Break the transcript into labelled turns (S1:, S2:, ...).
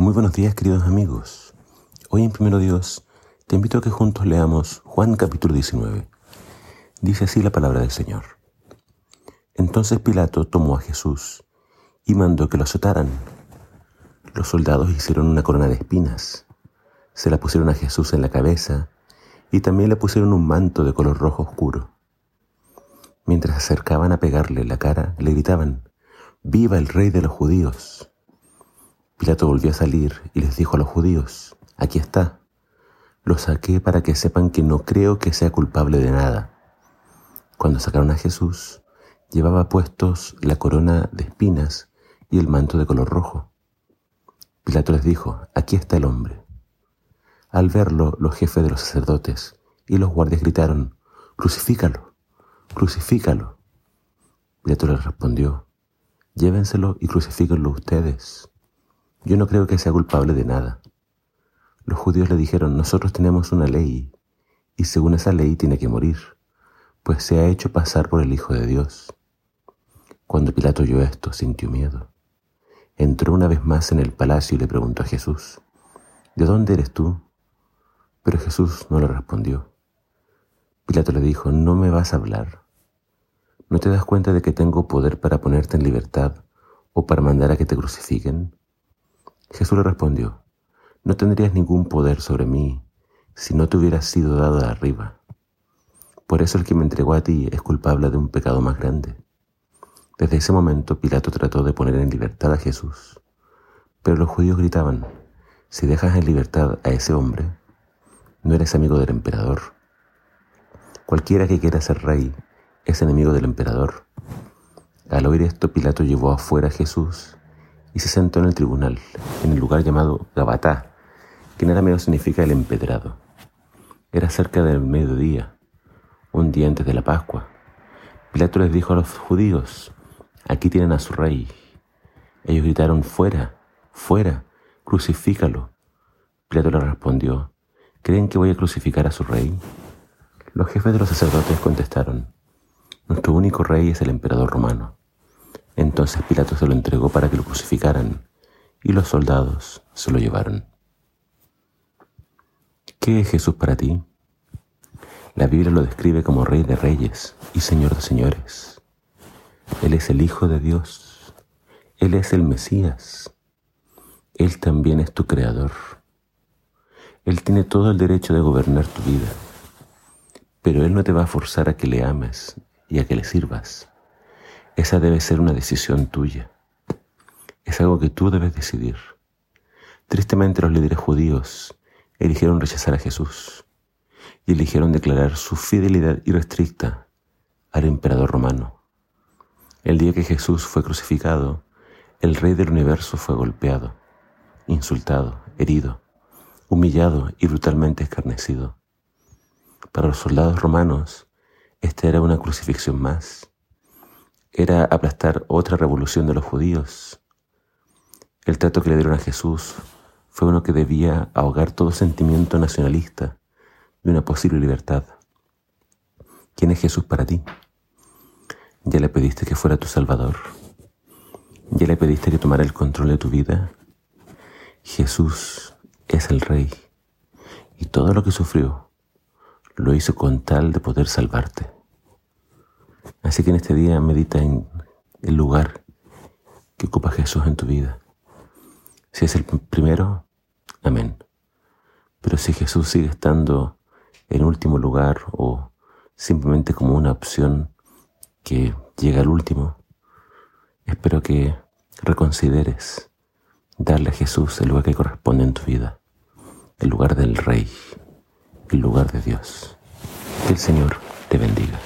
S1: Muy buenos días queridos amigos. Hoy en Primero Dios te invito a que juntos leamos Juan capítulo 19. Dice así la palabra del Señor. Entonces Pilato tomó a Jesús y mandó que lo azotaran. Los soldados hicieron una corona de espinas, se la pusieron a Jesús en la cabeza y también le pusieron un manto de color rojo oscuro. Mientras acercaban a pegarle la cara, le gritaban, ¡Viva el rey de los judíos! Pilato volvió a salir y les dijo a los judíos, aquí está, lo saqué para que sepan que no creo que sea culpable de nada. Cuando sacaron a Jesús, llevaba puestos la corona de espinas y el manto de color rojo. Pilato les dijo, aquí está el hombre. Al verlo, los jefes de los sacerdotes y los guardias gritaron, crucifícalo, crucifícalo. Pilato les respondió, llévenselo y crucifíquenlo ustedes. Yo no creo que sea culpable de nada. Los judíos le dijeron, nosotros tenemos una ley, y según esa ley tiene que morir, pues se ha hecho pasar por el Hijo de Dios. Cuando Pilato oyó esto, sintió miedo. Entró una vez más en el palacio y le preguntó a Jesús, ¿de dónde eres tú? Pero Jesús no le respondió. Pilato le dijo, no me vas a hablar. ¿No te das cuenta de que tengo poder para ponerte en libertad o para mandar a que te crucifiquen? Jesús le respondió, no tendrías ningún poder sobre mí si no te hubieras sido dado de arriba. Por eso el que me entregó a ti es culpable de un pecado más grande. Desde ese momento Pilato trató de poner en libertad a Jesús, pero los judíos gritaban, si dejas en libertad a ese hombre, no eres amigo del emperador. Cualquiera que quiera ser rey es enemigo del emperador. Al oír esto, Pilato llevó afuera a Jesús y se sentó en el tribunal, en el lugar llamado Gabatá, que nada menos significa el empedrado. Era cerca del mediodía, un día antes de la Pascua. Pilato les dijo a los judíos, aquí tienen a su rey. Ellos gritaron, fuera, fuera, crucifícalo. Pilato les respondió, ¿creen que voy a crucificar a su rey? Los jefes de los sacerdotes contestaron, nuestro único rey es el emperador romano. Entonces Pilato se lo entregó para que lo crucificaran y los soldados se lo llevaron. ¿Qué es Jesús para ti? La Biblia lo describe como Rey de Reyes y Señor de Señores. Él es el Hijo de Dios. Él es el Mesías. Él también es tu Creador. Él tiene todo el derecho de gobernar tu vida. Pero Él no te va a forzar a que le ames y a que le sirvas. Esa debe ser una decisión tuya. Es algo que tú debes decidir. Tristemente los líderes judíos eligieron rechazar a Jesús y eligieron declarar su fidelidad irrestricta al emperador romano. El día que Jesús fue crucificado, el rey del universo fue golpeado, insultado, herido, humillado y brutalmente escarnecido. Para los soldados romanos, esta era una crucifixión más era aplastar otra revolución de los judíos. El trato que le dieron a Jesús fue uno que debía ahogar todo sentimiento nacionalista de una posible libertad. ¿Quién es Jesús para ti? ¿Ya le pediste que fuera tu Salvador? ¿Ya le pediste que tomara el control de tu vida? Jesús es el Rey y todo lo que sufrió lo hizo con tal de poder salvarte. Así que en este día medita en el lugar que ocupa Jesús en tu vida. Si es el primero, amén. Pero si Jesús sigue estando en último lugar o simplemente como una opción que llega al último, espero que reconsideres darle a Jesús el lugar que corresponde en tu vida, el lugar del Rey, el lugar de Dios. Que el Señor te bendiga.